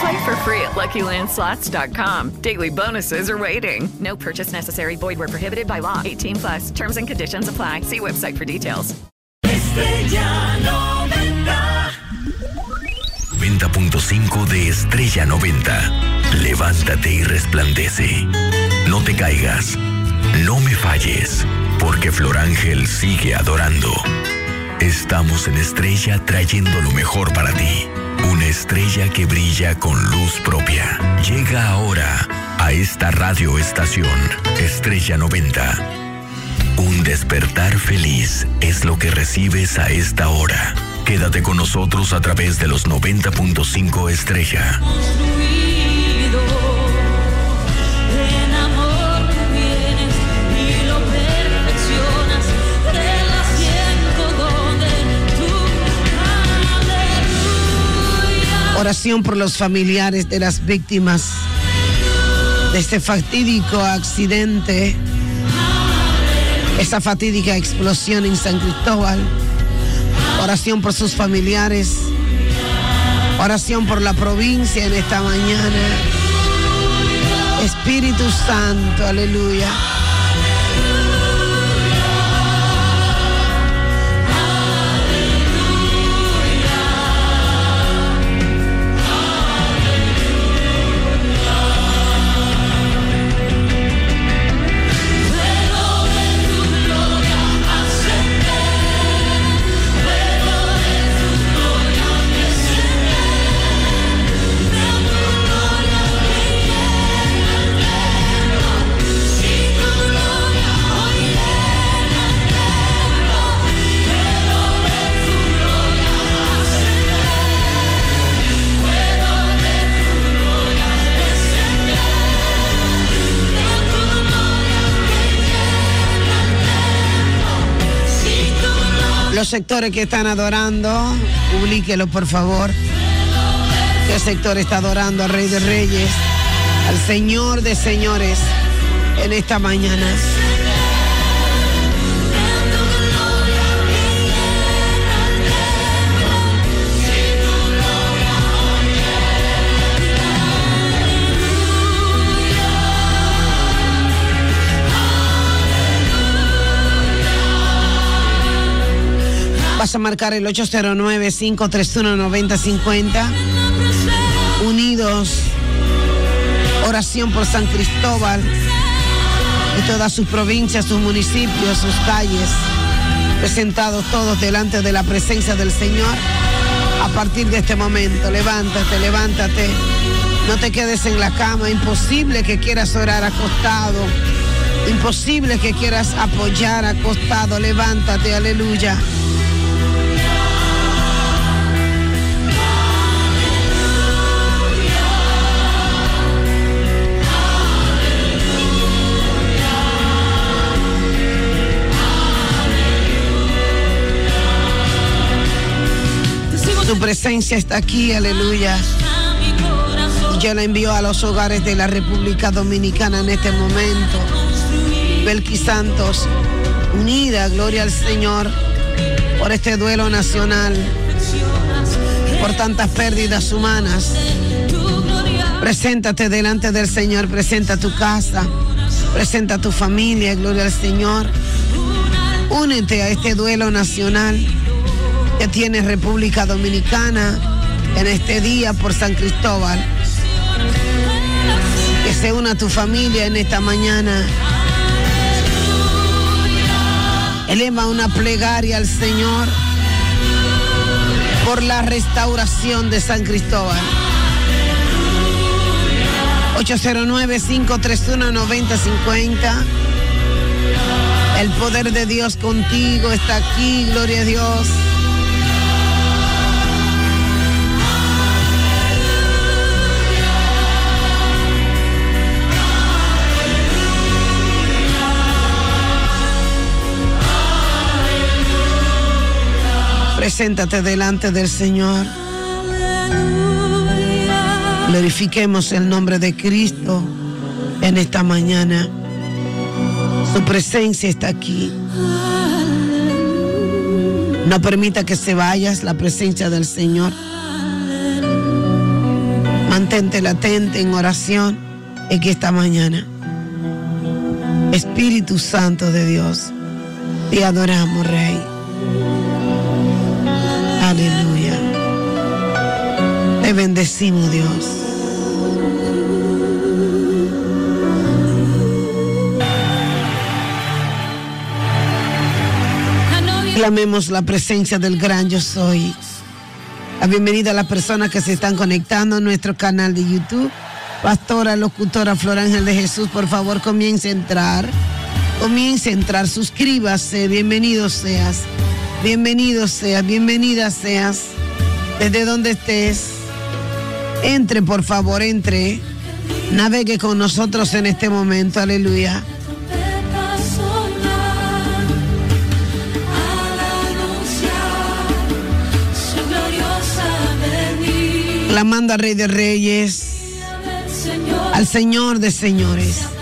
Play for free at LuckyLandSlots.com. Daily bonuses are waiting. No purchase necessary. Void where prohibited by law. 18 plus. Terms and conditions apply. See website for details. Estrella 90. 90.5 de Estrella 90. Levántate y resplandece. No te caigas. No me falles. Porque Flor Ángel sigue adorando. Estamos en Estrella trayendo lo mejor para ti. Una estrella que brilla con luz propia. Llega ahora a esta radio estación, Estrella 90. Un despertar feliz es lo que recibes a esta hora. Quédate con nosotros a través de los 90.5 Estrella. En Oración por los familiares de las víctimas de este fatídico accidente, esa fatídica explosión en San Cristóbal. Oración por sus familiares. Oración por la provincia en esta mañana. Espíritu Santo, aleluya. Los sectores que están adorando, publíquelo por favor. ¿Qué sector está adorando al Rey de Reyes, al Señor de Señores en esta mañana? Vas a marcar el 809-531-9050. Unidos. Oración por San Cristóbal y todas sus provincias, sus municipios, sus calles. Presentados todos delante de la presencia del Señor. A partir de este momento, levántate, levántate. No te quedes en la cama. Imposible que quieras orar acostado. Imposible que quieras apoyar acostado. Levántate, aleluya. Tu presencia está aquí, aleluya. Yo la envío a los hogares de la República Dominicana en este momento. Belkis Santos, unida, gloria al Señor, por este duelo nacional, por tantas pérdidas humanas. Preséntate delante del Señor, presenta tu casa, presenta tu familia, gloria al Señor. Únete a este duelo nacional que tiene República Dominicana en este día por San Cristóbal. Que se una tu familia en esta mañana. Eleva una plegaria al Señor por la restauración de San Cristóbal. 809-531-9050. El poder de Dios contigo está aquí, gloria a Dios. Preséntate delante del Señor. Glorifiquemos el nombre de Cristo en esta mañana. Su presencia está aquí. No permita que se vayas la presencia del Señor. Mantente latente en oración que esta mañana. Espíritu Santo de Dios, te adoramos, Rey. Te bendecimos, Dios. Clamemos la presencia del gran yo soy. La bienvenida a las personas que se están conectando a nuestro canal de YouTube. Pastora, locutora Flor Ángel de Jesús, por favor comience a entrar. Comience a entrar, suscríbase, bienvenido seas. Bienvenido seas, bienvenida seas. Desde donde estés. Entre, por favor, entre. Navegue con nosotros en este momento, aleluya. Clamando al Rey de Reyes, al Señor de Señores.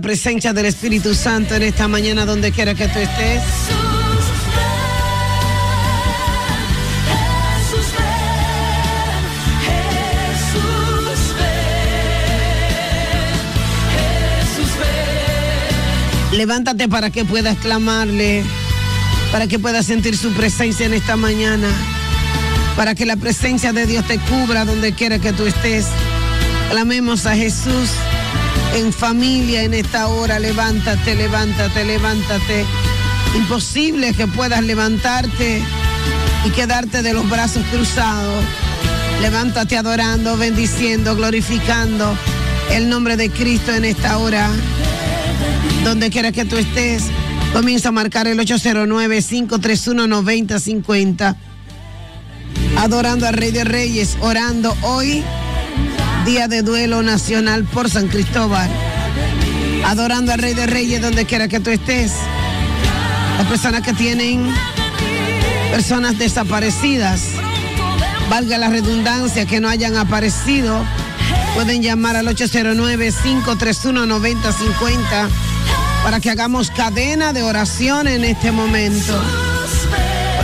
Presencia del Espíritu Santo en esta mañana donde quiera que tú estés. Levántate para que puedas clamarle, para que puedas sentir su presencia en esta mañana, para que la presencia de Dios te cubra donde quiera que tú estés. Clamemos a Jesús en familia en esta hora. Levántate, levántate, levántate. Imposible que puedas levantarte y quedarte de los brazos cruzados. Levántate adorando, bendiciendo, glorificando el nombre de Cristo en esta hora. Donde quiera que tú estés, comienza a marcar el 809-531-9050. Adorando al Rey de Reyes, orando hoy, día de duelo nacional por San Cristóbal. adorando al Rey de Reyes donde quiera que tú estés. Las personas que tienen personas desaparecidas, valga la redundancia, que no hayan aparecido, pueden llamar al 809-531-9050 para que hagamos cadena de oración en este momento.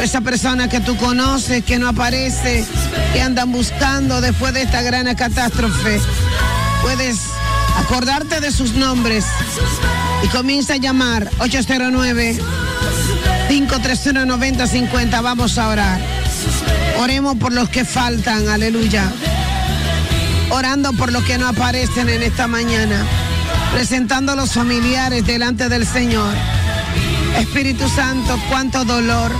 Esa persona que tú conoces, que no aparece, que andan buscando después de esta gran catástrofe, puedes acordarte de sus nombres y comienza a llamar 809 531 9050. Vamos a orar. Oremos por los que faltan, aleluya. Orando por los que no aparecen en esta mañana. Presentando a los familiares delante del Señor. Espíritu Santo, cuánto dolor,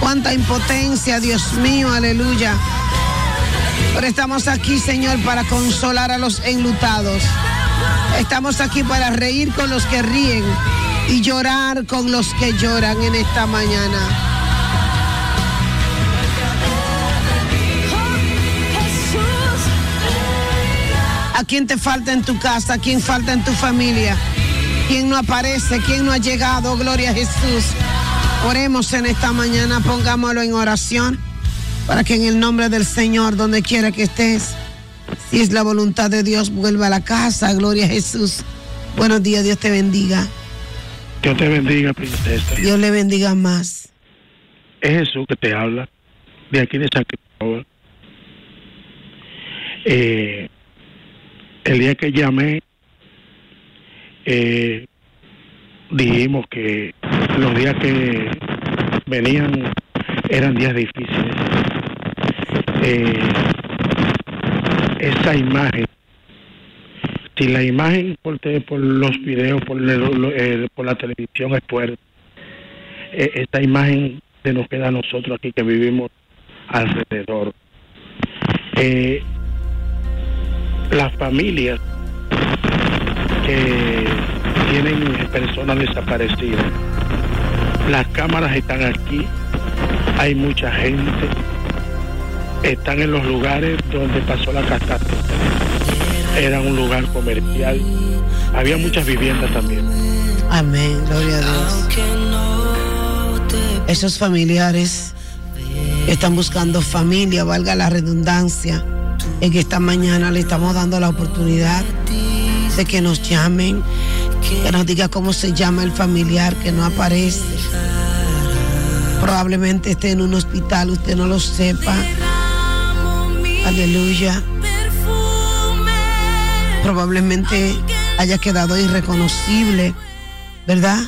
cuánta impotencia, Dios mío, aleluya. Pero estamos aquí, Señor, para consolar a los enlutados. Estamos aquí para reír con los que ríen y llorar con los que lloran en esta mañana. ¿A quién te falta en tu casa? ¿A quién falta en tu familia? ¿Quién no aparece? ¿Quién no ha llegado? Gloria a Jesús. Oremos en esta mañana, pongámoslo en oración para que en el nombre del Señor, donde quiera que estés, si es la voluntad de Dios, vuelva a la casa. Gloria a Jesús. Buenos días, Dios te bendiga. Dios te bendiga, princesa. Dios le bendiga más. Es Jesús que te habla, de aquí de San Cristóbal. Eh, el día que llamé, eh, dijimos que los días que venían eran días difíciles. Eh, esa imagen, si la imagen por, por los videos, eh, por la televisión es fuerte, eh, esta imagen se nos queda a nosotros aquí que vivimos alrededor. Las familias que tienen personas desaparecidas, las cámaras están aquí, hay mucha gente, están en los lugares donde pasó la catástrofe. Era un lugar comercial, había muchas viviendas también. Amén, gloria a Dios. Esos familiares están buscando familia, valga la redundancia, en que esta mañana le estamos dando la oportunidad de que nos llamen, que nos diga cómo se llama el familiar que no aparece. Probablemente esté en un hospital, usted no lo sepa. Aleluya. Probablemente haya quedado irreconocible, ¿verdad?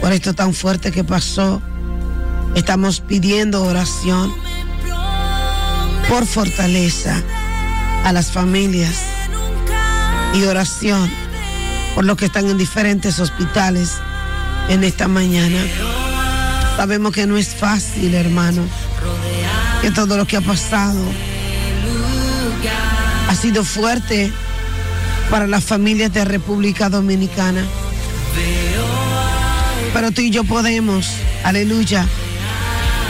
Por esto tan fuerte que pasó. Estamos pidiendo oración por fortaleza a las familias y oración por los que están en diferentes hospitales en esta mañana. Sabemos que no es fácil, hermano, que todo lo que ha pasado ha sido fuerte para las familias de República Dominicana. Pero tú y yo podemos, aleluya,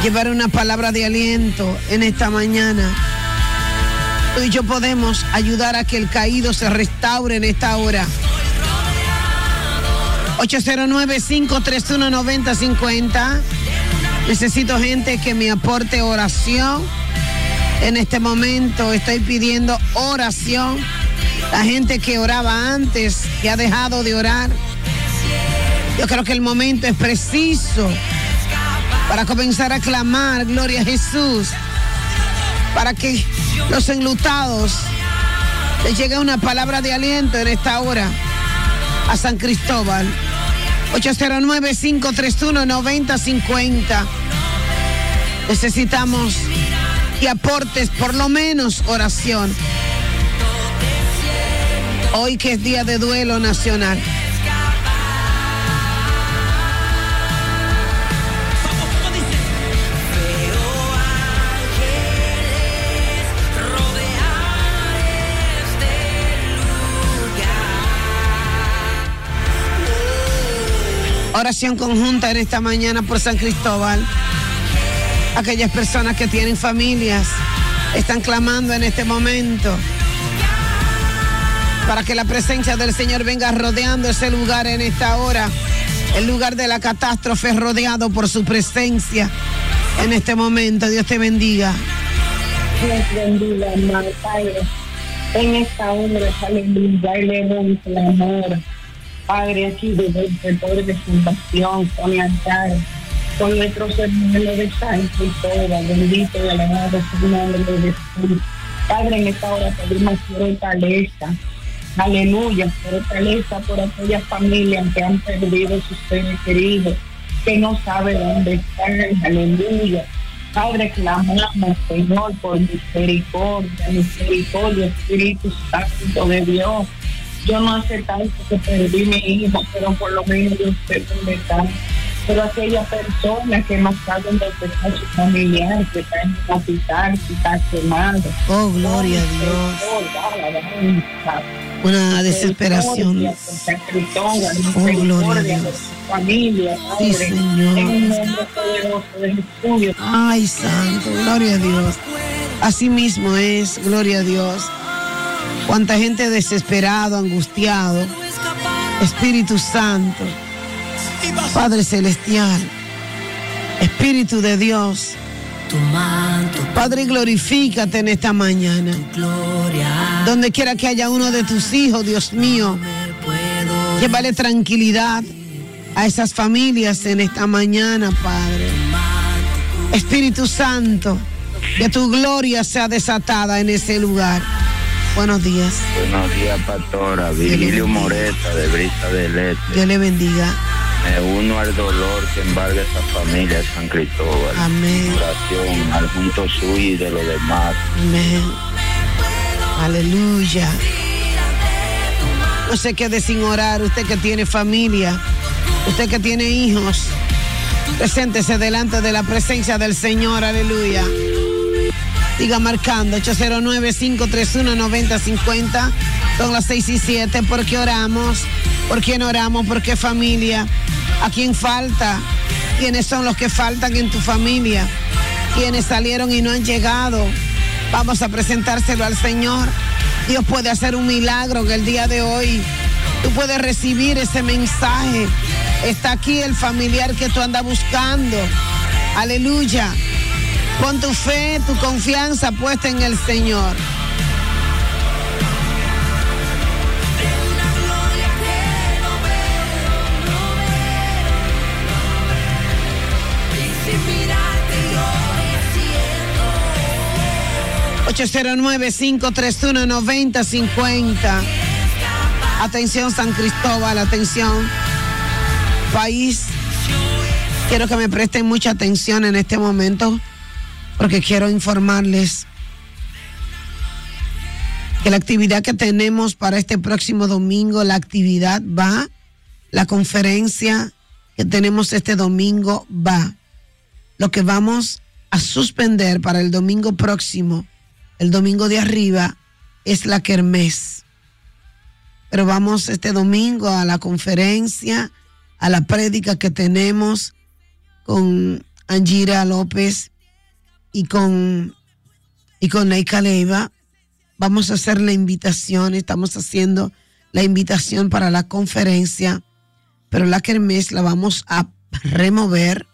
llevar una palabra de aliento en esta mañana. Tú y yo podemos ayudar a que el caído se restaure en esta hora. 809-531-9050. Necesito gente que me aporte oración. En este momento estoy pidiendo oración. La gente que oraba antes, que ha dejado de orar. Yo creo que el momento es preciso para comenzar a clamar, gloria a Jesús, para que los enlutados les llegue una palabra de aliento en esta hora a San Cristóbal. 809-531-9050. Necesitamos que aportes por lo menos oración. Hoy que es día de duelo nacional. Oración conjunta en esta mañana por San Cristóbal. Aquellas personas que tienen familias están clamando en este momento. para que la presencia del Señor venga rodeando ese lugar en esta hora. El lugar de la catástrofe rodeado por su presencia en este momento. Dios te bendiga. Dios bendiga, amado Padre. En esta hora, aleluya, elevamos el amor. Padre, aquí desde el poder de fundación, con altar, con nuestros hermanos de Santo y todo, bendito y alabado el nombre de Jesús. Padre, en esta hora pedimos fortaleza. Aleluya, fortaleza por aquellas familias que han perdido sus seres queridos, que no saben dónde están. Aleluya. Padre, clamamos, Señor, por misericordia, misericordia, Espíritu Santo de Dios. Yo no tanto que perdí mi hijo, pero por lo menos yo sé dónde está. Pero aquella persona que no saben dónde está su familiar, que está en un hospital, que está quemado. Oh, gloria a Dios. Una desesperación. Oh, gloria a Dios. Familia, Sí, Señor. en un nombre poderoso de Jesús. Ay, santo, gloria a Dios. Así mismo es, gloria a Dios. Cuánta gente desesperado, angustiado. Espíritu Santo, Padre Celestial, Espíritu de Dios. Padre, glorifícate en esta mañana. Donde quiera que haya uno de tus hijos, Dios mío, llévale tranquilidad a esas familias en esta mañana, Padre. Espíritu Santo, que tu gloria sea desatada en ese lugar. Buenos días. Buenos días, pastora. Virgilio Moreta, de Brisa del Este. Dios le bendiga. Me uno al dolor que embarga esta familia de San Cristóbal. Amén. Oración al junto suyo y de los demás. Amén. Aleluya. No se quede sin orar, usted que tiene familia, usted que tiene hijos, preséntese delante de la presencia del Señor, aleluya. Siga marcando 809-531-9050. Son las 6 y 7. ¿Por qué oramos? ¿Por quién oramos? ¿Por qué familia? ¿A quién falta? ¿Quiénes son los que faltan en tu familia? ¿Quiénes salieron y no han llegado? Vamos a presentárselo al Señor. Dios puede hacer un milagro en el día de hoy. Tú puedes recibir ese mensaje. Está aquí el familiar que tú andas buscando. Aleluya. Pon tu fe, tu confianza puesta en el Señor. ...809-531-9050... Atención San Cristóbal, atención. País, quiero que me presten mucha atención en este momento porque quiero informarles que la actividad que tenemos para este próximo domingo, la actividad va, la conferencia que tenemos este domingo va. Lo que vamos a suspender para el domingo próximo, el domingo de arriba, es la kermés. Pero vamos este domingo a la conferencia, a la prédica que tenemos con Angira López y con, y con Leiva. Vamos a hacer la invitación, estamos haciendo la invitación para la conferencia, pero la kermés la vamos a remover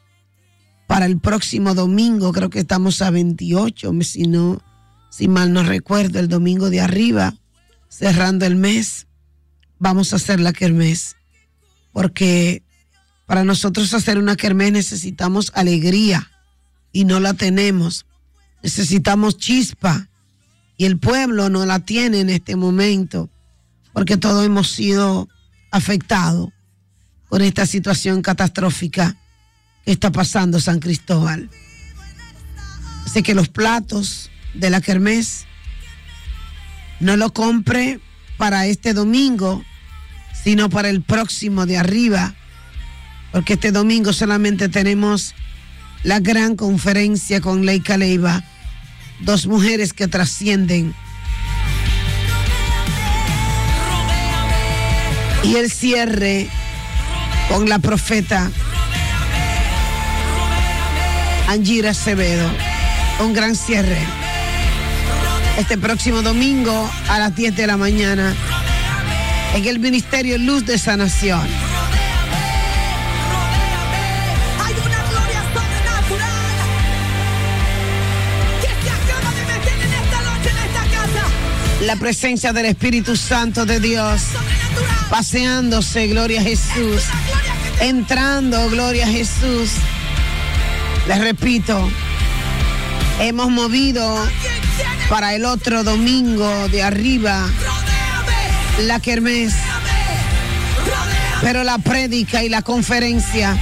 para el próximo domingo, creo que estamos a 28, si no, si mal no recuerdo, el domingo de arriba, cerrando el mes, vamos a hacer la kermés, porque para nosotros hacer una kermés necesitamos alegría y no la tenemos. Necesitamos chispa y el pueblo no la tiene en este momento porque todos hemos sido afectados por esta situación catastrófica que está pasando San Cristóbal. Así que los platos de la kermés no lo compre para este domingo, sino para el próximo de arriba, porque este domingo solamente tenemos la gran conferencia con Leica Leiva, dos mujeres que trascienden. Y el cierre con la profeta Angira Acevedo. Un gran cierre. Este próximo domingo a las 10 de la mañana en el ministerio Luz de Sanación. La presencia del Espíritu Santo de Dios paseándose, gloria a Jesús, entrando, gloria a Jesús. Les repito, hemos movido para el otro domingo de arriba la kermés, pero la prédica y la conferencia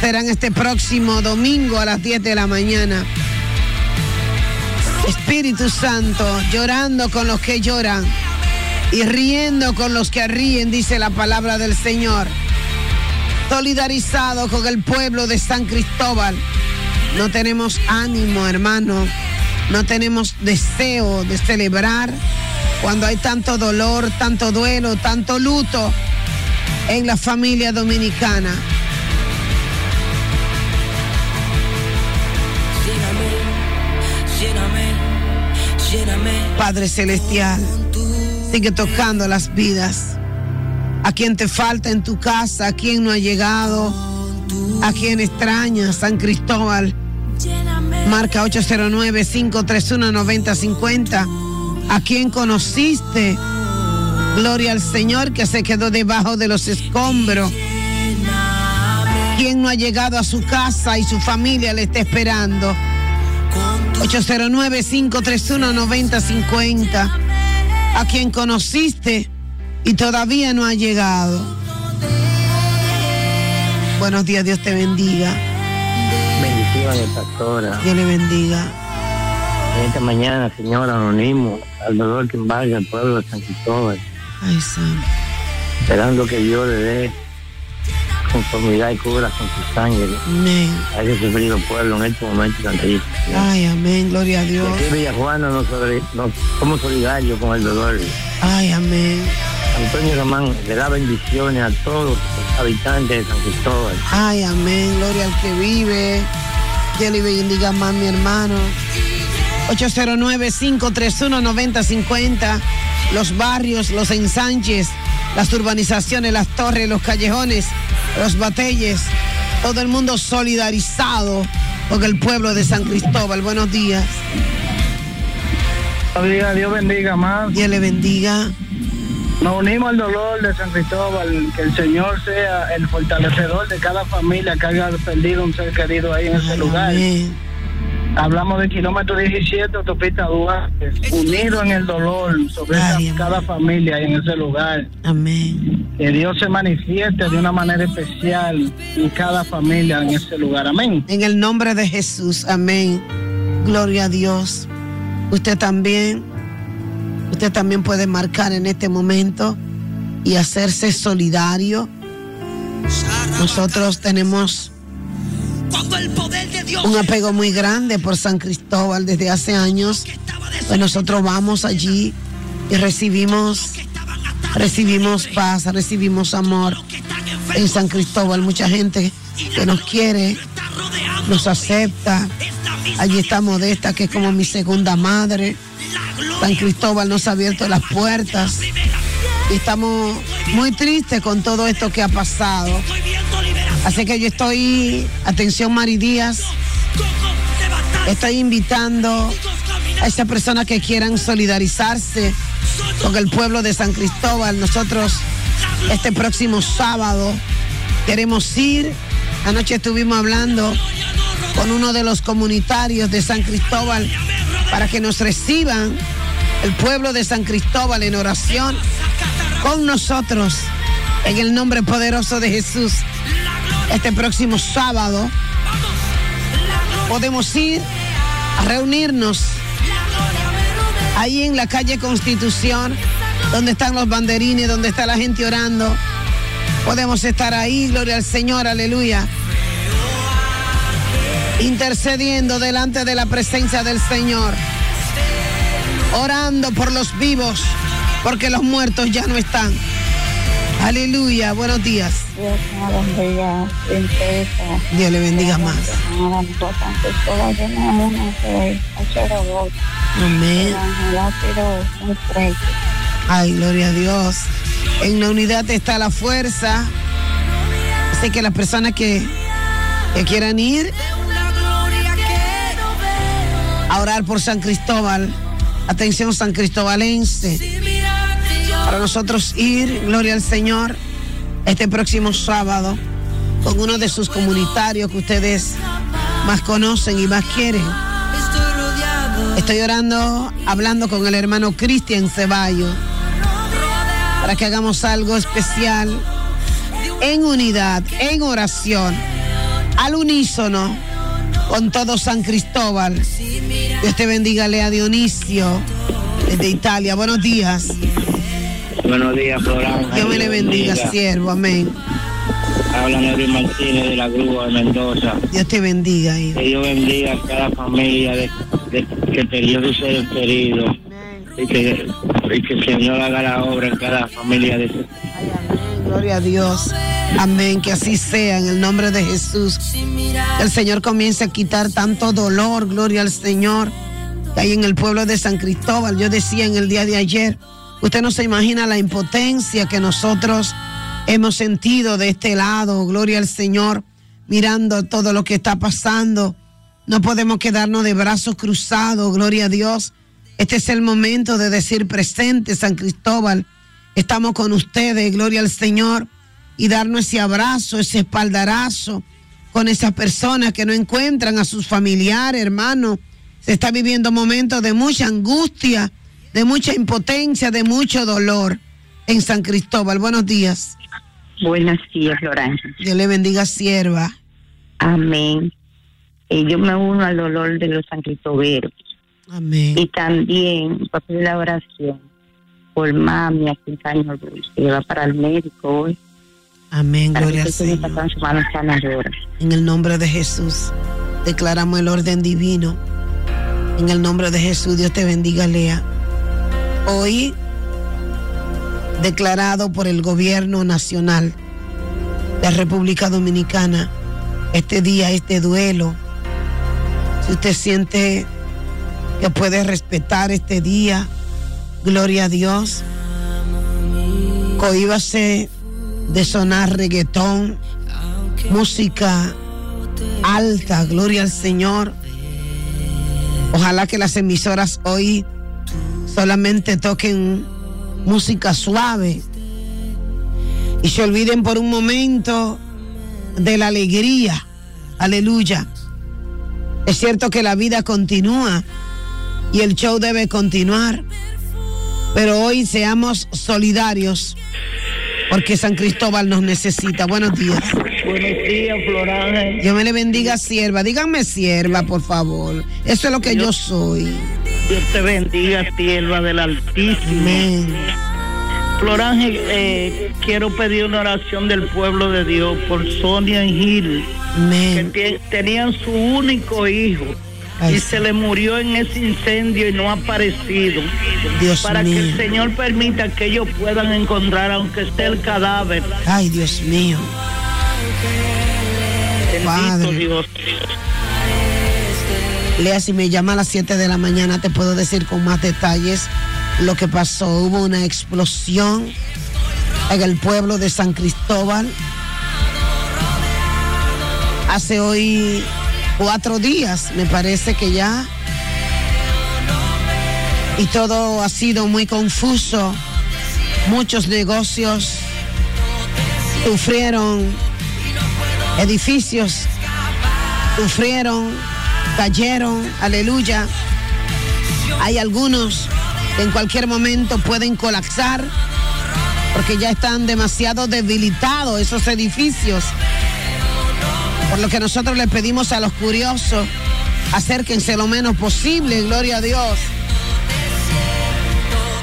serán este próximo domingo a las 10 de la mañana. Espíritu Santo, llorando con los que lloran y riendo con los que ríen, dice la palabra del Señor. Solidarizado con el pueblo de San Cristóbal. No tenemos ánimo, hermano. No tenemos deseo de celebrar cuando hay tanto dolor, tanto duelo, tanto luto en la familia dominicana. Padre Celestial, sigue tocando las vidas. A quien te falta en tu casa, a quien no ha llegado, a quien extraña, San Cristóbal. Marca 809-531-9050. A quien conociste. Gloria al Señor que se quedó debajo de los escombros. Quien no ha llegado a su casa y su familia le está esperando. 809-531-9050. A quien conociste y todavía no ha llegado. Buenos días, Dios te bendiga. Bendiciones, pastora. Dios le bendiga. En esta mañana, señora, nos unimos al dolor que embarga el pueblo de San Cristóbal, Ay, Santo. esperando que Dios le dé conformidad y cubra con su sangre Amén. a ese sufrido pueblo en este momento tan triste. Ay, amén. Gloria a Y Dios. aquí Villajuana nos, solidar- nos somos solidarios con el dolor. Ay, amén. Antonio Román le da bendiciones a todos los habitantes de San Cristóbal. Ay, amén. Gloria al que vive. Dios le bendiga más, mi hermano. 809-531-9050. Los barrios, los ensanches, las urbanizaciones, las torres, los callejones, los batelles. Todo el mundo solidarizado con el pueblo de San Cristóbal. Buenos días. Buenos días, Dios bendiga más. Dios le bendiga. Nos unimos al dolor de San Cristóbal, que el Señor sea el fortalecedor de cada familia que haya perdido un ser querido ahí en ese lugar. Hablamos de kilómetro 17, autopista Duarte, unido en el dolor sobre esa- cada familia en ese lugar. Amén. Que Dios se manifieste de una manera especial en cada familia en ese lugar. Amén. En el nombre de Jesús, amén. Gloria a Dios. Usted también, usted también puede marcar en este momento y hacerse solidario. Nosotros tenemos un apego muy grande por San Cristóbal desde hace años. Pues nosotros vamos allí y recibimos, recibimos paz, recibimos amor en San Cristóbal. Mucha gente que nos quiere, nos acepta. Allí está Modesta, que es como mi segunda madre. San Cristóbal nos ha abierto las puertas. Y estamos muy tristes con todo esto que ha pasado. Así que yo estoy, atención Mari Díaz, estoy invitando a esas personas que quieran solidarizarse con el pueblo de San Cristóbal. Nosotros este próximo sábado queremos ir. Anoche estuvimos hablando con uno de los comunitarios de San Cristóbal para que nos reciban el pueblo de San Cristóbal en oración con nosotros en el nombre poderoso de Jesús. Este próximo sábado podemos ir a reunirnos ahí en la calle Constitución, donde están los banderines, donde está la gente orando. Podemos estar ahí, gloria al Señor, aleluya. Intercediendo delante de la presencia del Señor. Orando por los vivos, porque los muertos ya no están. Aleluya, buenos días. Dios le bendiga más. Amén. Ay, gloria a Dios. En la unidad está la fuerza. Así que las personas que, que quieran ir a orar por San Cristóbal, atención San Cristobalense, para nosotros ir, gloria al Señor, este próximo sábado con uno de sus comunitarios que ustedes más conocen y más quieren. Estoy orando, hablando con el hermano Cristian Ceballos para que hagamos algo especial en unidad, en oración, al unísono, con todo San Cristóbal. Dios te bendiga, Lea Dionisio, desde Italia. Buenos días. Buenos días, Florán. Dios me le bendiga, siervo. Amén. Habla Nery Martínez de la Grúa de Mendoza. Dios te bendiga, hijo. Que Dios bendiga a cada familia de, de- que perdió su ser querido. Y que, y que el Señor haga la obra en cada familia de Gloria a Dios. Amén. Que así sea en el nombre de Jesús. El Señor comience a quitar tanto dolor. Gloria al Señor. Que hay en el pueblo de San Cristóbal. Yo decía en el día de ayer. Usted no se imagina la impotencia que nosotros hemos sentido de este lado. Gloria al Señor. Mirando todo lo que está pasando. No podemos quedarnos de brazos cruzados. Gloria a Dios. Este es el momento de decir presente, San Cristóbal. Estamos con ustedes, gloria al Señor, y darnos ese abrazo, ese espaldarazo con esas personas que no encuentran a sus familiares, hermanos. Se está viviendo momentos de mucha angustia, de mucha impotencia, de mucho dolor en San Cristóbal. Buenos días. Buenos días, Lorenzo. Dios le bendiga, sierva. Amén. Eh, yo me uno al dolor de los sancristoberos. Amén. Y también para pedir la oración por mami a 15 años que va para el médico hoy. Amén, Para gloria al se Señor. En el nombre de Jesús, declaramos el orden divino. En el nombre de Jesús, Dios te bendiga, Lea. Hoy, declarado por el gobierno nacional de República Dominicana, este día, este duelo. Si usted siente que puede respetar este día, gloria a Dios. Cohíbase de sonar reggaetón, música alta, gloria al Señor. Ojalá que las emisoras hoy solamente toquen música suave y se olviden por un momento de la alegría. Aleluya. Es cierto que la vida continúa y el show debe continuar, pero hoy seamos solidarios porque San Cristóbal nos necesita. Buenos días. Buenos días, Florángel. Dios me le bendiga, sierva. Díganme sierva, por favor. Eso es lo que yo soy. Dios te bendiga, sierva del Altísimo. Florángel, eh, quiero pedir una oración del pueblo de Dios por Sonia y Gil, que tie- tenían su único hijo y se le murió en ese incendio y no ha aparecido. Dios para que mío. el Señor permita que ellos puedan encontrar, aunque esté el cadáver. Ay, Dios mío. Bendito Padre. Dios. Lea, si me llama a las 7 de la mañana, te puedo decir con más detalles lo que pasó. Hubo una explosión en el pueblo de San Cristóbal. Hace hoy cuatro días, me parece que ya. Y todo ha sido muy confuso. Muchos negocios sufrieron, edificios sufrieron, cayeron, aleluya. Hay algunos que en cualquier momento pueden colapsar porque ya están demasiado debilitados esos edificios. Por lo que nosotros le pedimos a los curiosos, acérquense lo menos posible, gloria a Dios.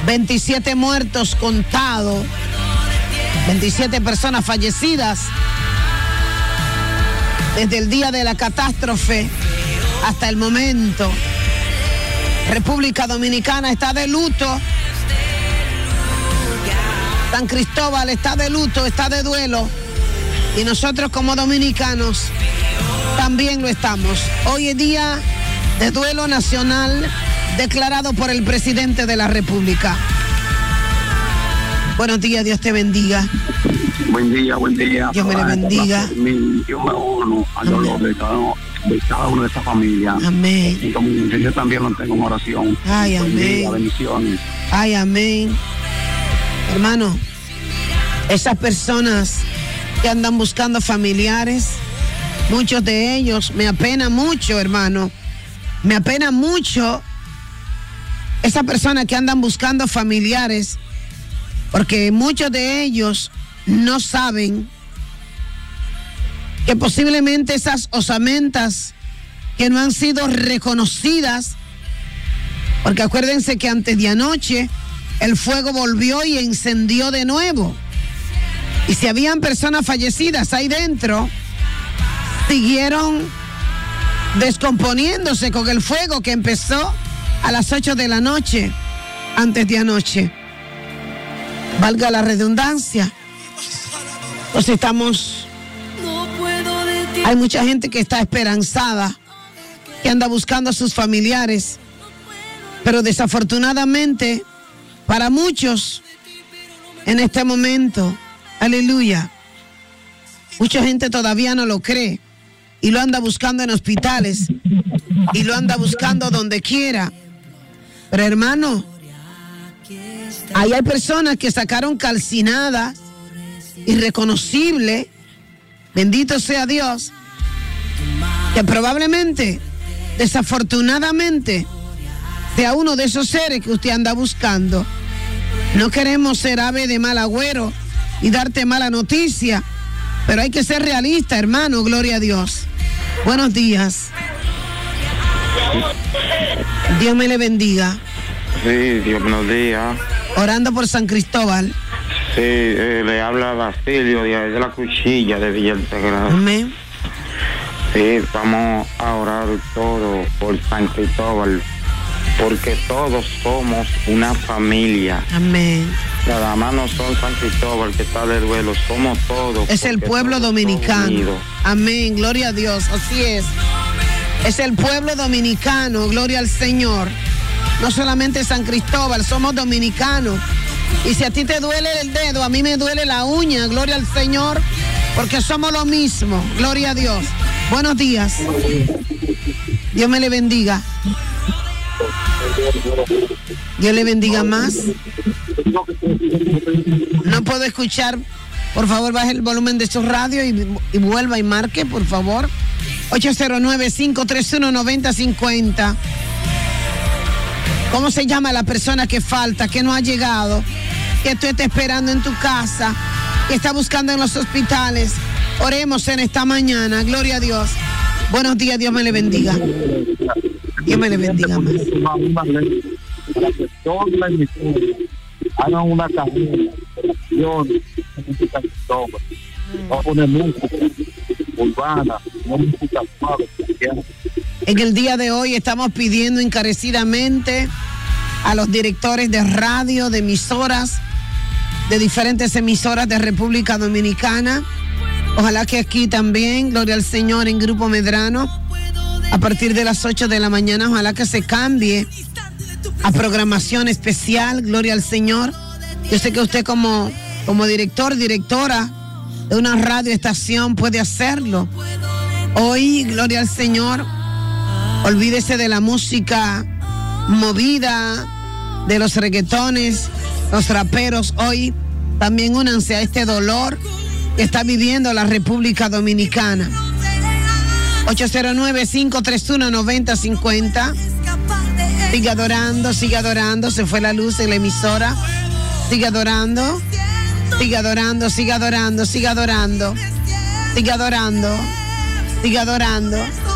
27 muertos contados, 27 personas fallecidas desde el día de la catástrofe hasta el momento. República Dominicana está de luto. San Cristóbal está de luto, está de duelo. Y nosotros como dominicanos también lo estamos. Hoy es día de duelo nacional declarado por el presidente de la República. Buenos días, Dios te bendiga. Buen día, buen día. Dios me le bendiga. Me uno al dolor de cada, de cada uno de esta familia. Amén. Y como yo también lo tengo en oración. Ay, amén. bendiciones. Ay, amén. Hermano, esas personas que andan buscando familiares, muchos de ellos, me apena mucho, hermano. Me apena mucho esas personas que andan buscando familiares, porque muchos de ellos no saben que posiblemente esas osamentas que no han sido reconocidas porque acuérdense que antes de anoche el fuego volvió y encendió de nuevo. Y si habían personas fallecidas ahí dentro, siguieron descomponiéndose con el fuego que empezó a las 8 de la noche, antes de anoche. Valga la redundancia. Pues estamos... Hay mucha gente que está esperanzada, que anda buscando a sus familiares pero desafortunadamente, para muchos, en este momento, aleluya, mucha gente todavía no lo cree y lo anda buscando en hospitales y lo anda buscando donde quiera. Pero hermano, ahí hay personas que sacaron calcinadas, irreconocible, bendito sea Dios, que probablemente, desafortunadamente, sea uno de esos seres que usted anda buscando. No queremos ser ave de mal agüero y darte mala noticia, pero hay que ser realista, hermano, gloria a Dios. Buenos días. Dios me le bendiga. Sí, Dios buenos días. Orando por San Cristóbal. Sí, eh, le habla Basilio de, de la cuchilla de Villa Altagracia. Amén. Sí, vamos a orar todo por San Cristóbal, porque todos somos una familia. Amén. Nada más no son San Cristóbal que está de duelo, somos todos. Es el pueblo dominicano. Amén, gloria a Dios, así es. Es el pueblo dominicano, gloria al Señor. No solamente San Cristóbal, somos dominicanos. Y si a ti te duele el dedo, a mí me duele la uña, gloria al Señor, porque somos lo mismo, gloria a Dios. Buenos días. Dios me le bendiga. Dios le bendiga más. No puedo escuchar. Por favor, baje el volumen de su radio y, vuelva y marque, por favor. 809-531-9050. ¿Cómo se llama la persona que falta, que no ha llegado, que tú esperando en tu casa, que está buscando en los hospitales? Oremos en esta mañana. Gloria a Dios. Buenos días, Dios me le bendiga. Dios me le bendiga más. Para que toda la emisora hagan una en música a poner música urbana, no música suave. En el día de hoy estamos pidiendo encarecidamente a los directores de radio, de emisoras, de diferentes emisoras de República Dominicana. Ojalá que aquí también, gloria al Señor, en Grupo Medrano, a partir de las 8 de la mañana, ojalá que se cambie a programación especial, gloria al Señor. Yo sé que usted como, como director, directora de una radioestación puede hacerlo. Hoy, gloria al Señor, olvídese de la música movida, de los reggaetones, los raperos. Hoy también únanse a este dolor que está viviendo la República Dominicana. 809-531-9050. Sigue adorando, sigue adorando. Se fue la luz en la emisora. Sigue adorando. Sigue adorando, sigue adorando, sigue adorando. Sigue adorando. Sigue adorando. Rodéame,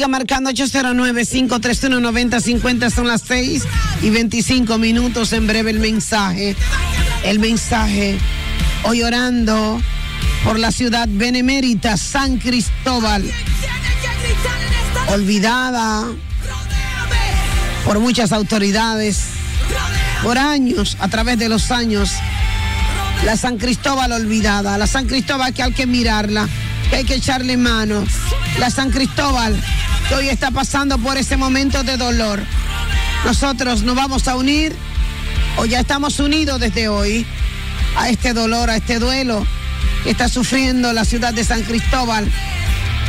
Siga marcando 809-531-9050. Son las 6 y 25 minutos. En breve el mensaje. El mensaje. Hoy orando por la ciudad benemérita San Cristóbal. Olvidada por muchas autoridades. Por años, a través de los años. La San Cristóbal olvidada. La San Cristóbal que hay que mirarla. Que hay que echarle mano. La San Cristóbal hoy está pasando por ese momento de dolor. Nosotros nos vamos a unir, o ya estamos unidos desde hoy, a este dolor, a este duelo que está sufriendo la ciudad de San Cristóbal.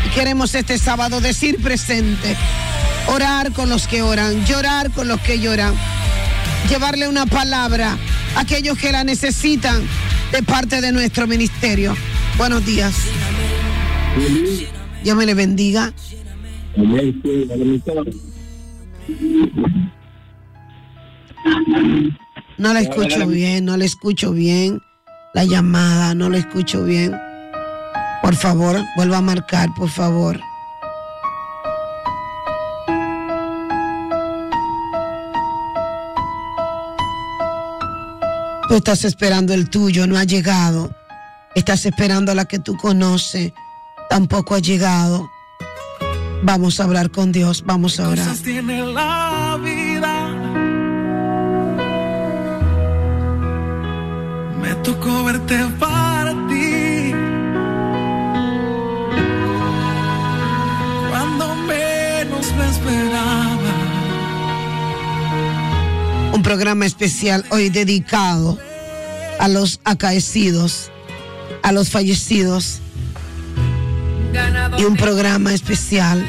Y queremos este sábado decir presente, orar con los que oran, llorar con los que lloran, llevarle una palabra a aquellos que la necesitan de parte de nuestro ministerio. Buenos días. Dios me le bendiga. No la escucho bien, no la escucho bien. La llamada, no la escucho bien. Por favor, vuelva a marcar, por favor. Tú estás esperando el tuyo, no ha llegado. Estás esperando a la que tú conoces, tampoco ha llegado. Vamos a hablar con Dios, vamos a orar. Cosas tiene la vida. Me tocó verte para ti. Cuando menos me esperaba. Un programa especial hoy dedicado a los acaecidos, a los fallecidos. Y un programa especial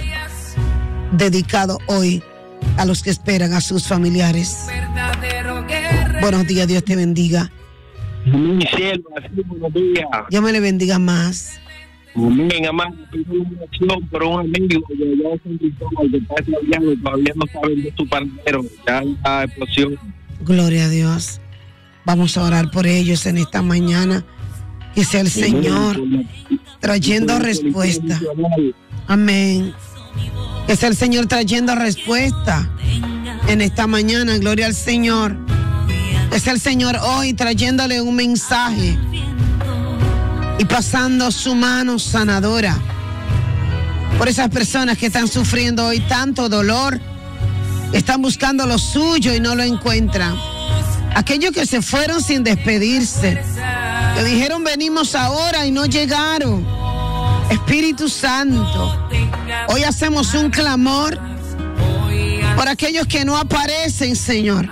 dedicado hoy a los que esperan a sus familiares. Buenos días, Dios te bendiga. Mi cielo, así buenos días. Dios me le bendiga más. Amén, amado. Pido una oración por un amigo de allá de San Cristóbal que está extraviado y todavía no saben de su paradero. Ya la explosión. Gloria a Dios. Vamos a orar por ellos en esta mañana. Que sea el Señor trayendo respuesta. Amén. Sea el Señor trayendo respuesta en esta mañana. Gloria al Señor. Sea el Señor hoy trayéndole un mensaje y pasando su mano sanadora por esas personas que están sufriendo hoy tanto dolor, están buscando lo suyo y no lo encuentran. Aquellos que se fueron sin despedirse, que dijeron venimos ahora y no llegaron. Espíritu Santo, hoy hacemos un clamor por aquellos que no aparecen, Señor,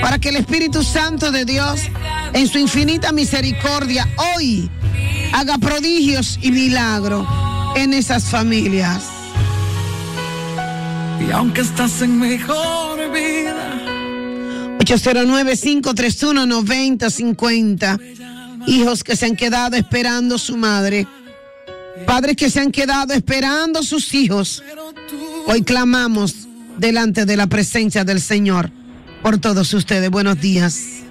para que el Espíritu Santo de Dios, en su infinita misericordia, hoy haga prodigios y milagros en esas familias. Y aunque estás en mejor vida. 809-531-9050. Hijos que se han quedado esperando su madre. Padres que se han quedado esperando sus hijos. Hoy clamamos delante de la presencia del Señor por todos ustedes. Buenos días.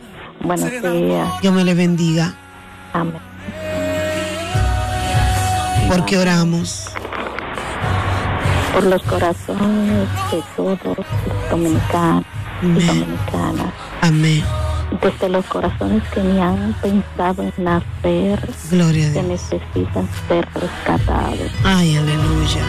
Buenos días. Dios me le bendiga. Amén. Porque oramos. Por los corazones de todos los dominicanos y dominicanas. Amén. Desde los corazones que ni han pensado en nacer, Gloria a que necesitan ser rescatados. Ay, aleluya.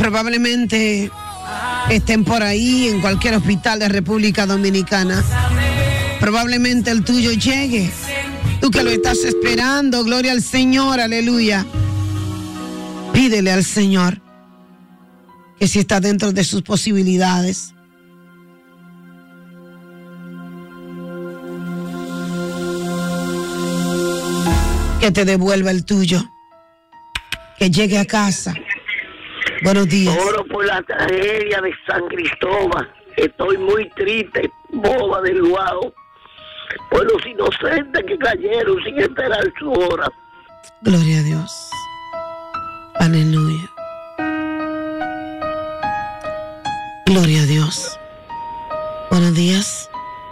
Probablemente estén por ahí en cualquier hospital de República Dominicana. Probablemente el tuyo llegue. Tú que lo estás esperando, gloria al Señor, aleluya. Pídele al Señor que si está dentro de sus posibilidades, que te devuelva el tuyo, que llegue a casa. Buenos días. Oro por la tragedia de San Cristóbal. Estoy muy triste, boba del guau. por los inocentes que cayeron sin esperar su hora. Gloria a Dios. Aleluya. Gloria a Dios. Buenos días.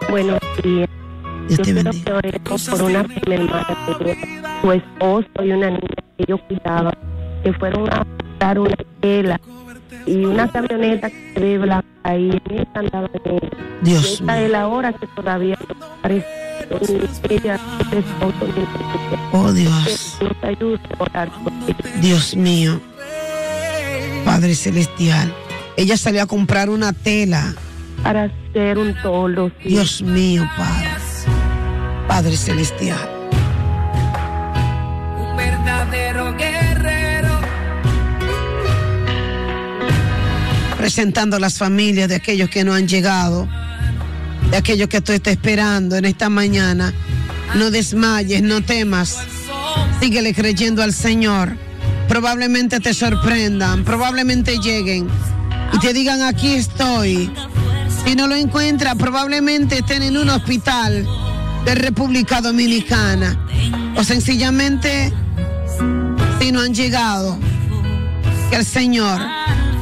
Buenos días. Dios Yo te bendiga. por una prima hermana su esposo y una niña que ellos cuidaban, que fueron a buscar una y una camioneta que se ve blanca y en esa andaban ellos. Dios esta es la hora que todavía no aparece ella. Oh Dios. Dios mío. Padre Celestial. Ella salió a comprar una tela. Para hacer un tolo. sí. Dios mío, Padre. Padre Celestial. Presentando las familias de aquellos que no han llegado. De aquellos que tú estás esperando en esta mañana. No desmayes, no temas. Síguele creyendo al Señor. Probablemente te sorprendan, probablemente lleguen y te digan aquí estoy. Si no lo encuentra, probablemente estén en un hospital de República Dominicana. O sencillamente, si no han llegado, que el Señor,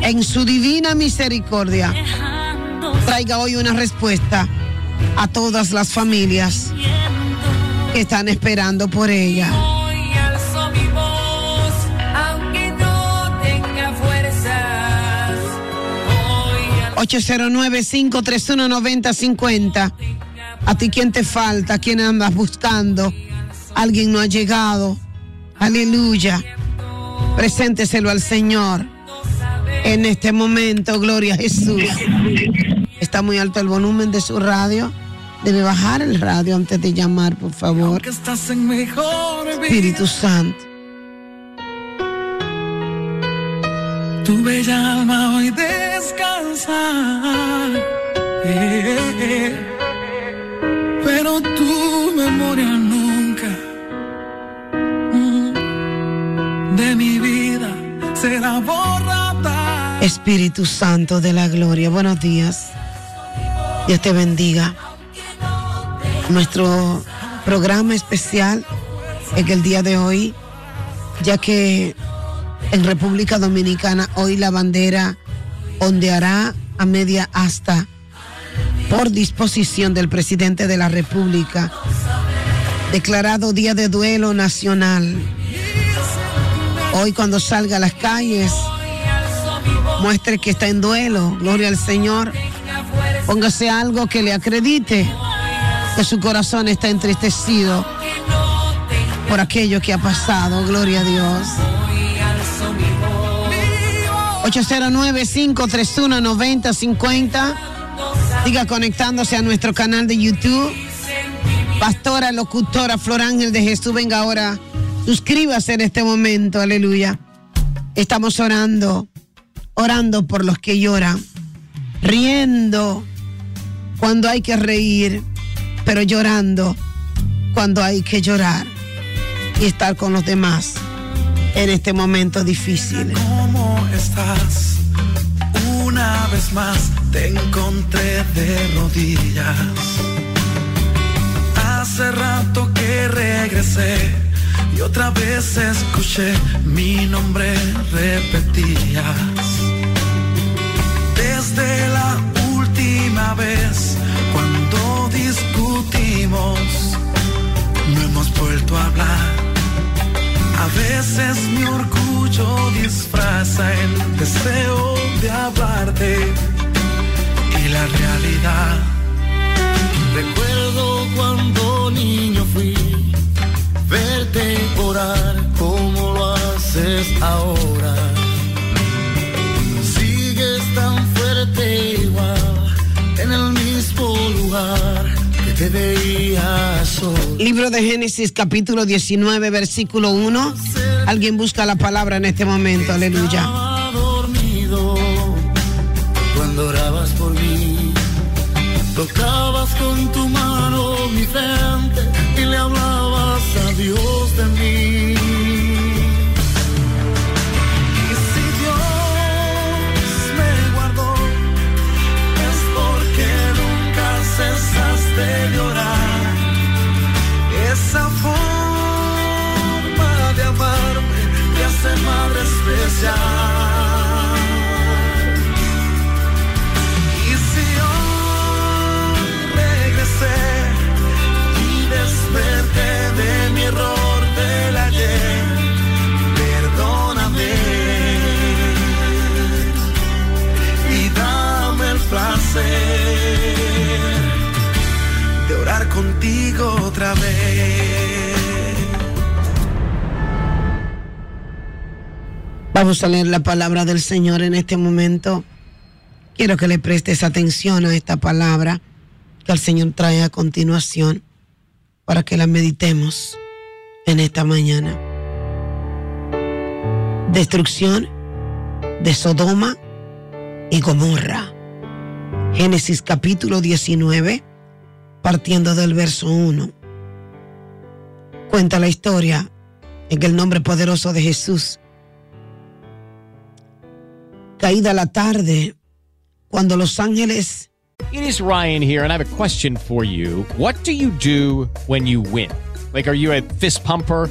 en su divina misericordia, traiga hoy una respuesta a todas las familias que están esperando por ella. Hoy alzo mi voz, aunque no tenga fuerzas. Hoy 809-531-9050. A ti quién te falta, quién andas buscando. Alguien no ha llegado. Aleluya. Presénteselo al Señor. En este momento, gloria a Jesús. Está muy alto el volumen de su radio. Debe bajar el radio antes de llamar, por favor. estás en mejor. Espíritu Santo. Tu bella alma hoy descansa. Eh, eh. Pero tu memoria nunca mm, de mi vida será borrada. Espíritu Santo de la Gloria. Buenos días. Dios te bendiga. Nuestro programa especial en el día de hoy, ya que en República Dominicana hoy la bandera ondeará a media asta por disposición del presidente de la República, declarado Día de Duelo Nacional. Hoy cuando salga a las calles, muestre que está en duelo, gloria al Señor. Póngase algo que le acredite que su corazón está entristecido por aquello que ha pasado, gloria a Dios. 809-531-9050. Siga conectándose a nuestro canal de YouTube. Pastora, locutora, Flor Ángel de Jesús, venga ahora. Suscríbase en este momento, aleluya. Estamos orando, orando por los que lloran, riendo cuando hay que reír, pero llorando cuando hay que llorar y estar con los demás en este momento difícil. ¿Cómo estás? Una vez más te encontré de rodillas. Hace rato que regresé y otra vez escuché mi nombre repetías. Desde la última vez cuando discutimos, no hemos vuelto a hablar. A veces mi orgullo disfraza el deseo de hablarte y la realidad. Recuerdo cuando niño fui, verte orar como lo haces ahora. Lugar que te veía solo. Libro de Génesis capítulo 19 versículo 1. Alguien busca la palabra en este momento, aleluya. Dormido cuando orabas por mí. Tocabas con tu mano mi frente Vamos a leer la palabra del Señor en este momento. Quiero que le prestes atención a esta palabra que el Señor trae a continuación para que la meditemos en esta mañana. Destrucción de Sodoma y Gomorra. Génesis capítulo 19, partiendo del verso 1. Cuenta la historia en el nombre poderoso de Jesús. Caída la tarde, cuando los ángeles It is Ryan here, and I have a question for you. What do you do when you win? Like, are you a fist pumper?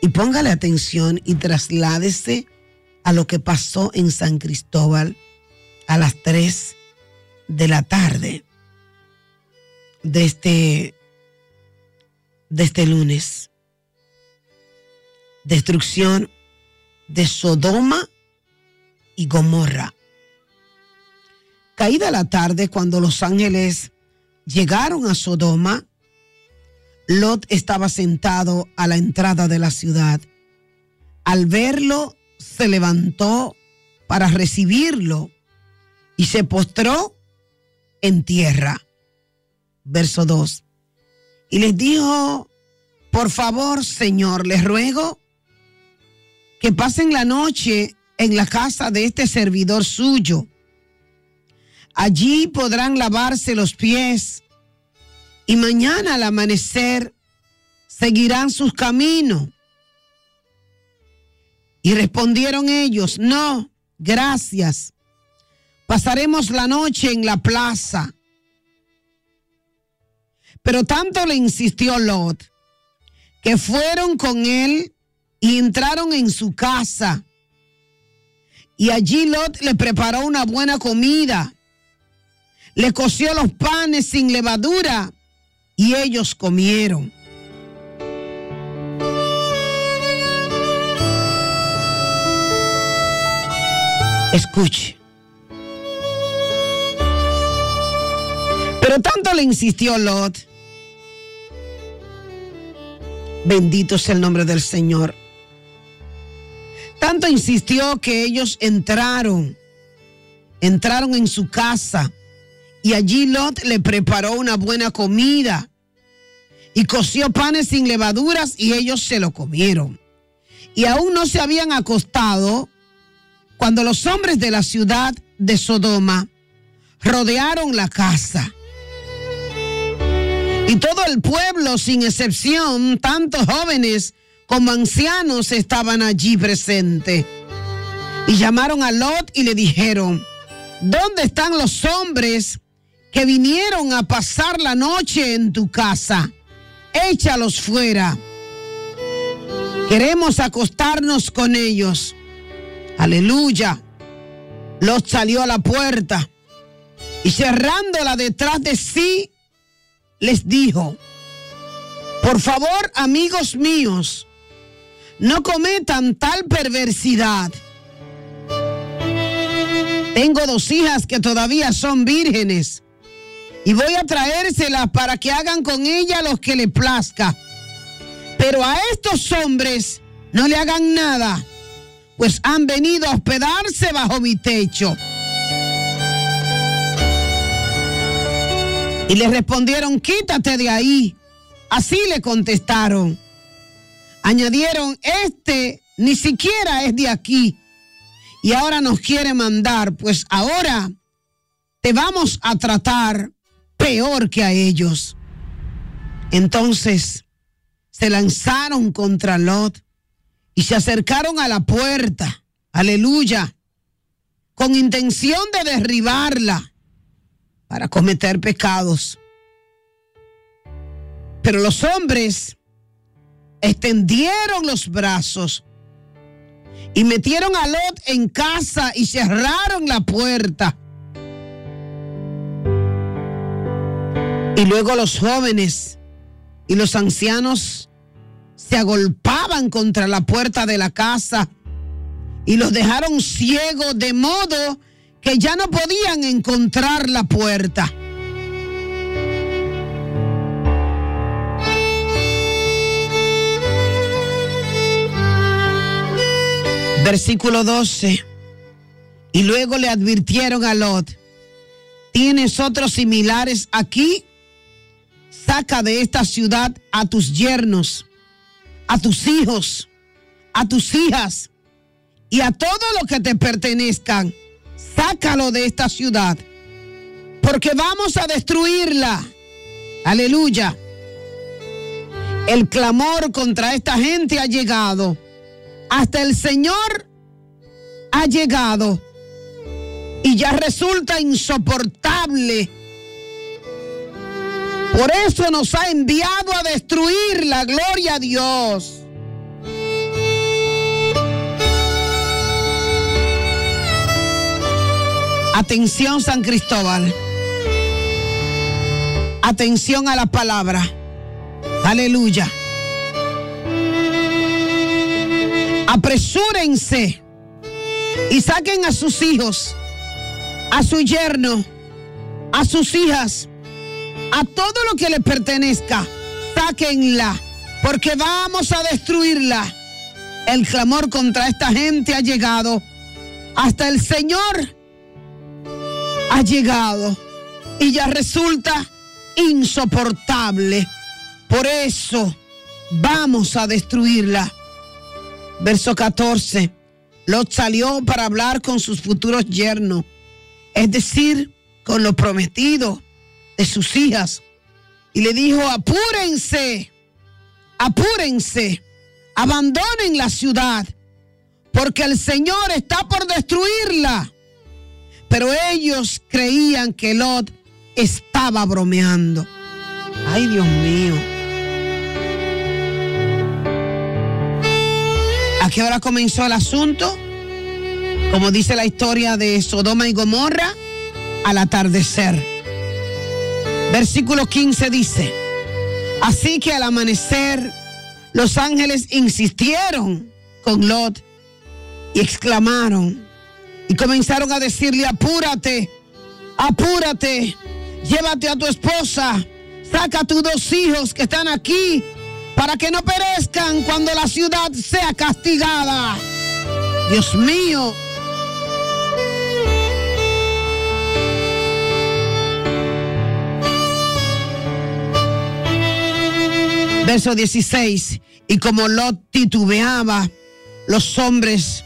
Y póngale atención y trasládese a lo que pasó en San Cristóbal a las 3 de la tarde de este, de este lunes. Destrucción de Sodoma y Gomorra. Caída la tarde cuando los ángeles llegaron a Sodoma, Lot estaba sentado a la entrada de la ciudad. Al verlo, se levantó para recibirlo y se postró en tierra. Verso 2. Y les dijo, por favor, Señor, les ruego que pasen la noche en la casa de este servidor suyo. Allí podrán lavarse los pies y mañana al amanecer seguirán sus caminos. Y respondieron ellos, no, gracias. Pasaremos la noche en la plaza. Pero tanto le insistió Lot que fueron con él y entraron en su casa. Y allí Lot le preparó una buena comida. Le coció los panes sin levadura y ellos comieron. Escuche. Pero tanto le insistió Lot. Bendito sea el nombre del Señor. Tanto insistió que ellos entraron, entraron en su casa y allí Lot le preparó una buena comida y coció panes sin levaduras y ellos se lo comieron. Y aún no se habían acostado cuando los hombres de la ciudad de Sodoma rodearon la casa. Y todo el pueblo, sin excepción, tanto jóvenes como ancianos, estaban allí presentes. Y llamaron a Lot y le dijeron, ¿dónde están los hombres que vinieron a pasar la noche en tu casa? Échalos fuera. Queremos acostarnos con ellos. Aleluya. Lot salió a la puerta y cerrándola detrás de sí, les dijo, por favor, amigos míos, no cometan tal perversidad. Tengo dos hijas que todavía son vírgenes y voy a traérselas para que hagan con ella lo que le plazca. Pero a estos hombres no le hagan nada, pues han venido a hospedarse bajo mi techo. Y le respondieron, quítate de ahí. Así le contestaron. Añadieron, este ni siquiera es de aquí y ahora nos quiere mandar, pues ahora te vamos a tratar peor que a ellos. Entonces se lanzaron contra Lot y se acercaron a la puerta, aleluya, con intención de derribarla para cometer pecados. Pero los hombres extendieron los brazos y metieron a Lot en casa y cerraron la puerta. Y luego los jóvenes y los ancianos se agolpaban contra la puerta de la casa y los dejaron ciegos de modo que ya no podían encontrar la puerta. Versículo 12. Y luego le advirtieron a Lot, ¿tienes otros similares aquí? Saca de esta ciudad a tus yernos, a tus hijos, a tus hijas y a todo lo que te pertenezcan. Sácalo de esta ciudad, porque vamos a destruirla. Aleluya. El clamor contra esta gente ha llegado. Hasta el Señor ha llegado. Y ya resulta insoportable. Por eso nos ha enviado a destruir la gloria a Dios. Atención San Cristóbal. Atención a la palabra. Aleluya. Apresúrense y saquen a sus hijos, a su yerno, a sus hijas, a todo lo que le pertenezca. Sáquenla, porque vamos a destruirla. El clamor contra esta gente ha llegado. Hasta el Señor ha llegado y ya resulta insoportable. Por eso vamos a destruirla. Verso 14. Lot salió para hablar con sus futuros yernos, es decir, con lo prometido de sus hijas. Y le dijo, apúrense, apúrense, abandonen la ciudad, porque el Señor está por destruirla. Pero ellos creían que Lot estaba bromeando. Ay, Dios mío. ¿A qué hora comenzó el asunto? Como dice la historia de Sodoma y Gomorra, al atardecer. Versículo 15 dice, así que al amanecer los ángeles insistieron con Lot y exclamaron y comenzaron a decirle, apúrate, apúrate, llévate a tu esposa, saca a tus dos hijos que están aquí para que no perezcan cuando la ciudad sea castigada. Dios mío. Verso 16. Y como Lot titubeaba, los hombres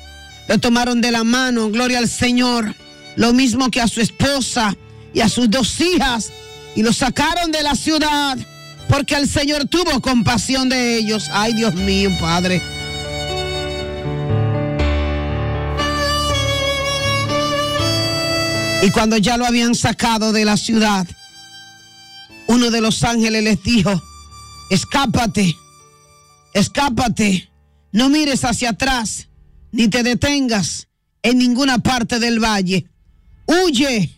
lo tomaron de la mano, gloria al Señor, lo mismo que a su esposa y a sus dos hijas, y los sacaron de la ciudad, porque el Señor tuvo compasión de ellos. Ay, Dios mío, Padre. Y cuando ya lo habían sacado de la ciudad, uno de los ángeles les dijo, escápate, escápate, no mires hacia atrás, ni te detengas en ninguna parte del valle. Huye,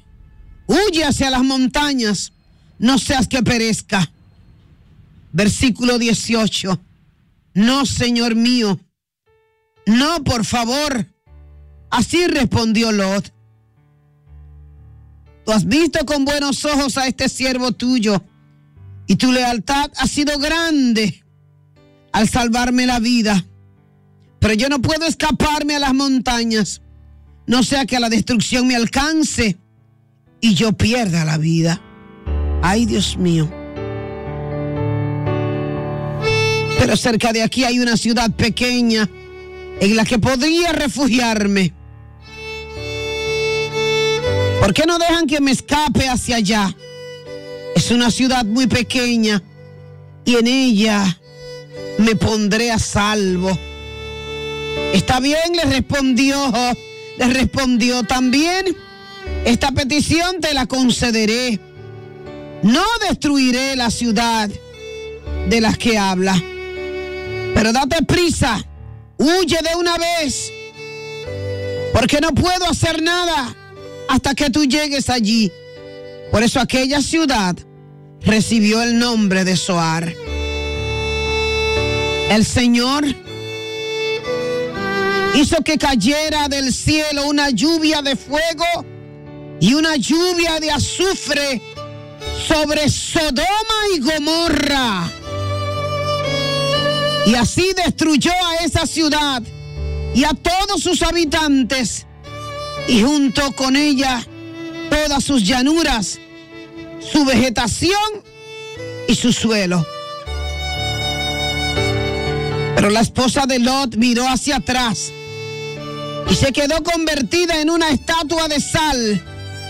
huye hacia las montañas, no seas que perezca. Versículo 18. No, Señor mío, no, por favor. Así respondió Lot. Tú has visto con buenos ojos a este siervo tuyo y tu lealtad ha sido grande al salvarme la vida. Pero yo no puedo escaparme a las montañas, no sea que la destrucción me alcance y yo pierda la vida. Ay, Dios mío. Pero cerca de aquí hay una ciudad pequeña en la que podría refugiarme. ¿Por qué no dejan que me escape hacia allá? Es una ciudad muy pequeña y en ella me pondré a salvo. Está bien, le respondió, le respondió también. Esta petición te la concederé. No destruiré la ciudad de las que habla. Pero date prisa, huye de una vez, porque no puedo hacer nada hasta que tú llegues allí. Por eso aquella ciudad recibió el nombre de Soar. El Señor hizo que cayera del cielo una lluvia de fuego y una lluvia de azufre sobre Sodoma y Gomorra. Y así destruyó a esa ciudad y a todos sus habitantes y junto con ella todas sus llanuras, su vegetación y su suelo. Pero la esposa de Lot miró hacia atrás y se quedó convertida en una estatua de sal.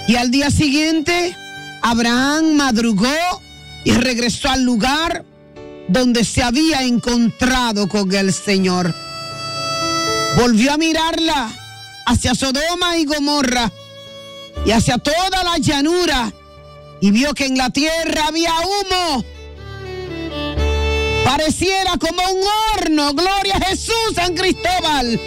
Y al día siguiente, Abraham madrugó y regresó al lugar donde se había encontrado con el Señor. Volvió a mirarla hacia Sodoma y Gomorra y hacia toda la llanura y vio que en la tierra había humo. Pareciera como un horno. Gloria a Jesús, San Cristóbal.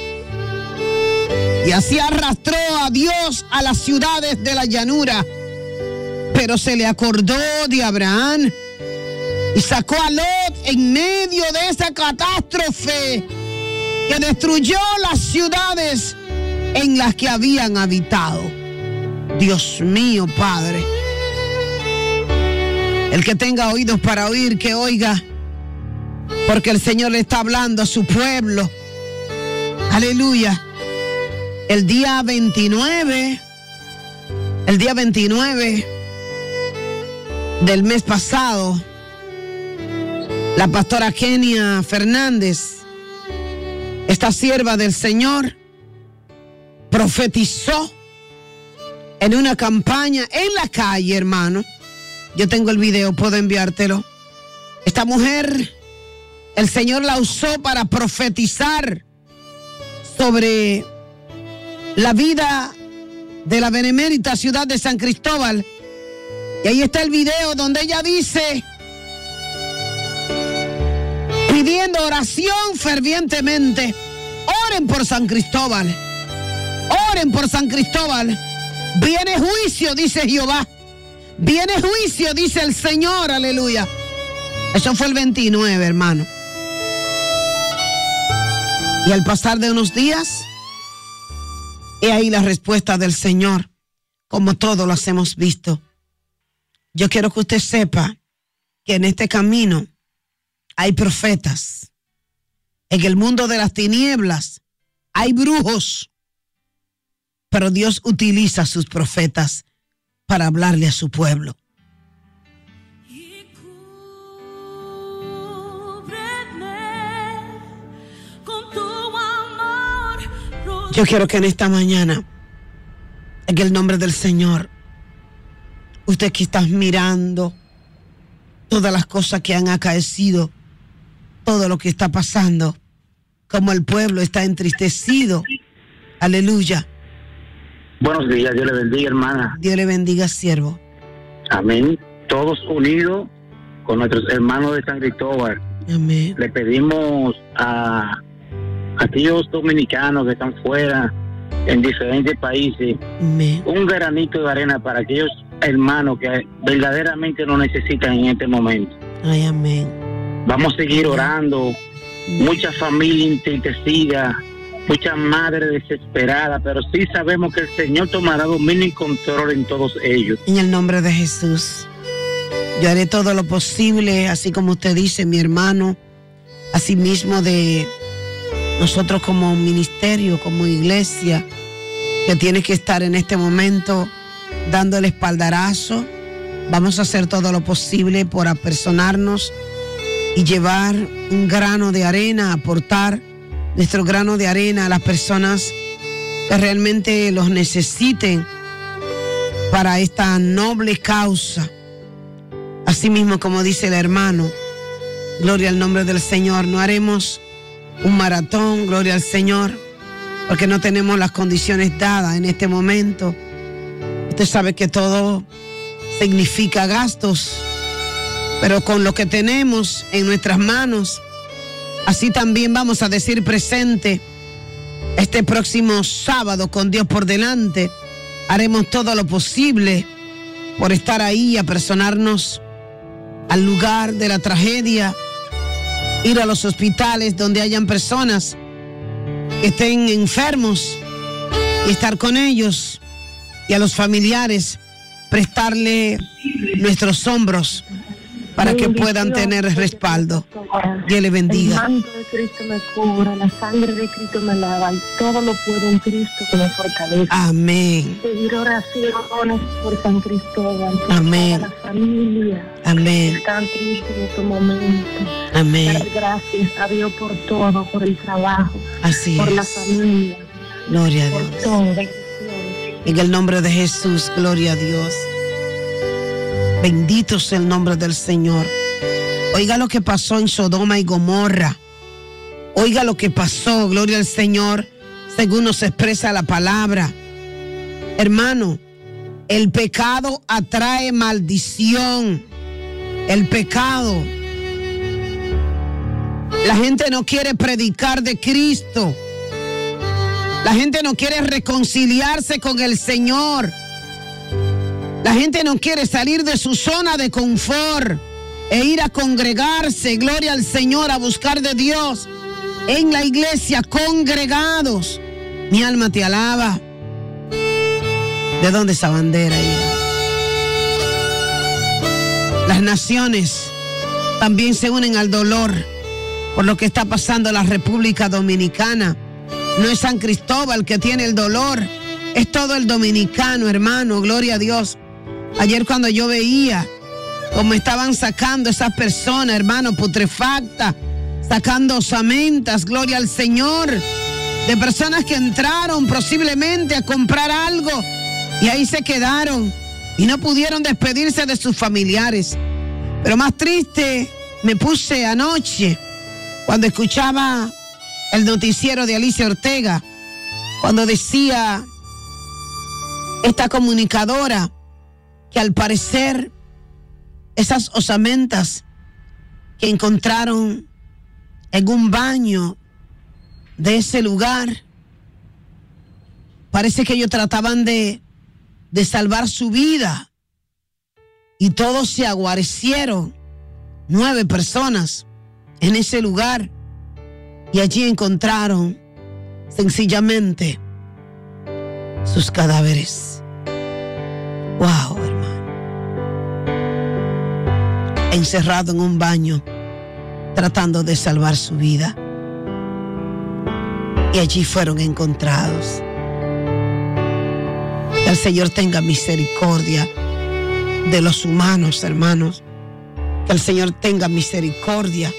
Y así arrastró a Dios a las ciudades de la llanura. Pero se le acordó de Abraham y sacó a Lot en medio de esa catástrofe que destruyó las ciudades en las que habían habitado. Dios mío, Padre. El que tenga oídos para oír, que oiga, porque el Señor le está hablando a su pueblo. Aleluya. El día 29, el día 29 del mes pasado, la pastora Kenia Fernández, esta sierva del Señor, profetizó en una campaña en la calle, hermano. Yo tengo el video, puedo enviártelo. Esta mujer, el Señor la usó para profetizar sobre la vida de la benemérita ciudad de San Cristóbal. Y ahí está el video donde ella dice, pidiendo oración fervientemente, oren por San Cristóbal, oren por San Cristóbal. Viene juicio, dice Jehová. Viene juicio, dice el Señor, aleluya. Eso fue el 29, hermano. Y al pasar de unos días, he ahí la respuesta del Señor, como todos los hemos visto. Yo quiero que usted sepa que en este camino hay profetas. En el mundo de las tinieblas hay brujos, pero Dios utiliza sus profetas para hablarle a su pueblo. Yo quiero que en esta mañana, en el nombre del Señor, usted que está mirando todas las cosas que han acaecido, todo lo que está pasando, como el pueblo está entristecido. Aleluya. Buenos días, Dios le bendiga, hermana. Dios le bendiga, siervo. Amén. Todos unidos con nuestros hermanos de San Cristóbal. Amén. Le pedimos a aquellos dominicanos que están fuera, en diferentes países, Amén. un granito de arena para aquellos hermanos que verdaderamente lo necesitan en este momento. Ay, amén. Vamos a seguir orando. Mucha familia entristecida, mucha madre desesperada, pero sí sabemos que el Señor tomará dominio y control en todos ellos. En el nombre de Jesús. Yo haré todo lo posible, así como usted dice, mi hermano, asimismo de nosotros como ministerio, como iglesia, que tiene que estar en este momento dando el espaldarazo. Vamos a hacer todo lo posible por apersonarnos y llevar un grano de arena, aportar nuestro grano de arena a las personas que realmente los necesiten para esta noble causa. Asimismo, como dice el hermano, gloria al nombre del Señor, no haremos un maratón, gloria al Señor, porque no tenemos las condiciones dadas en este momento. Usted sabe que todo significa gastos, pero con lo que tenemos en nuestras manos, así también vamos a decir presente este próximo sábado con Dios por delante. Haremos todo lo posible por estar ahí apersonarnos al lugar de la tragedia, ir a los hospitales donde hayan personas que estén enfermos y estar con ellos y a los familiares prestarle nuestros hombros para que puedan tener respaldo. Dios le El bendiga. manto de Cristo me cubra, la sangre de Cristo me lava y todo lo puedo en Cristo que me fortalece. Amén. Pedir oraciones por San Cristóbal, por Amén. toda la familia Amén. en este momento. Amén. Dar gracias a Dios por todo, por el trabajo, Así por la familia, Gloria a por Dios. todo. En el nombre de Jesús, gloria a Dios. Bendito sea el nombre del Señor. Oiga lo que pasó en Sodoma y Gomorra. Oiga lo que pasó, gloria al Señor, según nos expresa la palabra. Hermano, el pecado atrae maldición. El pecado. La gente no quiere predicar de Cristo. La gente no quiere reconciliarse con el Señor. La gente no quiere salir de su zona de confort e ir a congregarse, gloria al Señor, a buscar de Dios en la iglesia, congregados. Mi alma te alaba. ¿De dónde esa bandera? Las naciones también se unen al dolor por lo que está pasando en la República Dominicana. No es San Cristóbal que tiene el dolor, es todo el dominicano, hermano, gloria a Dios. Ayer cuando yo veía cómo estaban sacando esas personas, hermano, putrefacta, sacando osamentas, gloria al Señor, de personas que entraron posiblemente a comprar algo y ahí se quedaron y no pudieron despedirse de sus familiares. Pero más triste me puse anoche cuando escuchaba el noticiero de Alicia Ortega, cuando decía esta comunicadora que al parecer esas osamentas que encontraron en un baño de ese lugar, parece que ellos trataban de, de salvar su vida. Y todos se aguarecieron, nueve personas en ese lugar. Y allí encontraron sencillamente sus cadáveres. Wow, Encerrado en un baño, tratando de salvar su vida. Y allí fueron encontrados. Que el Señor tenga misericordia de los humanos, hermanos. Que el Señor tenga misericordia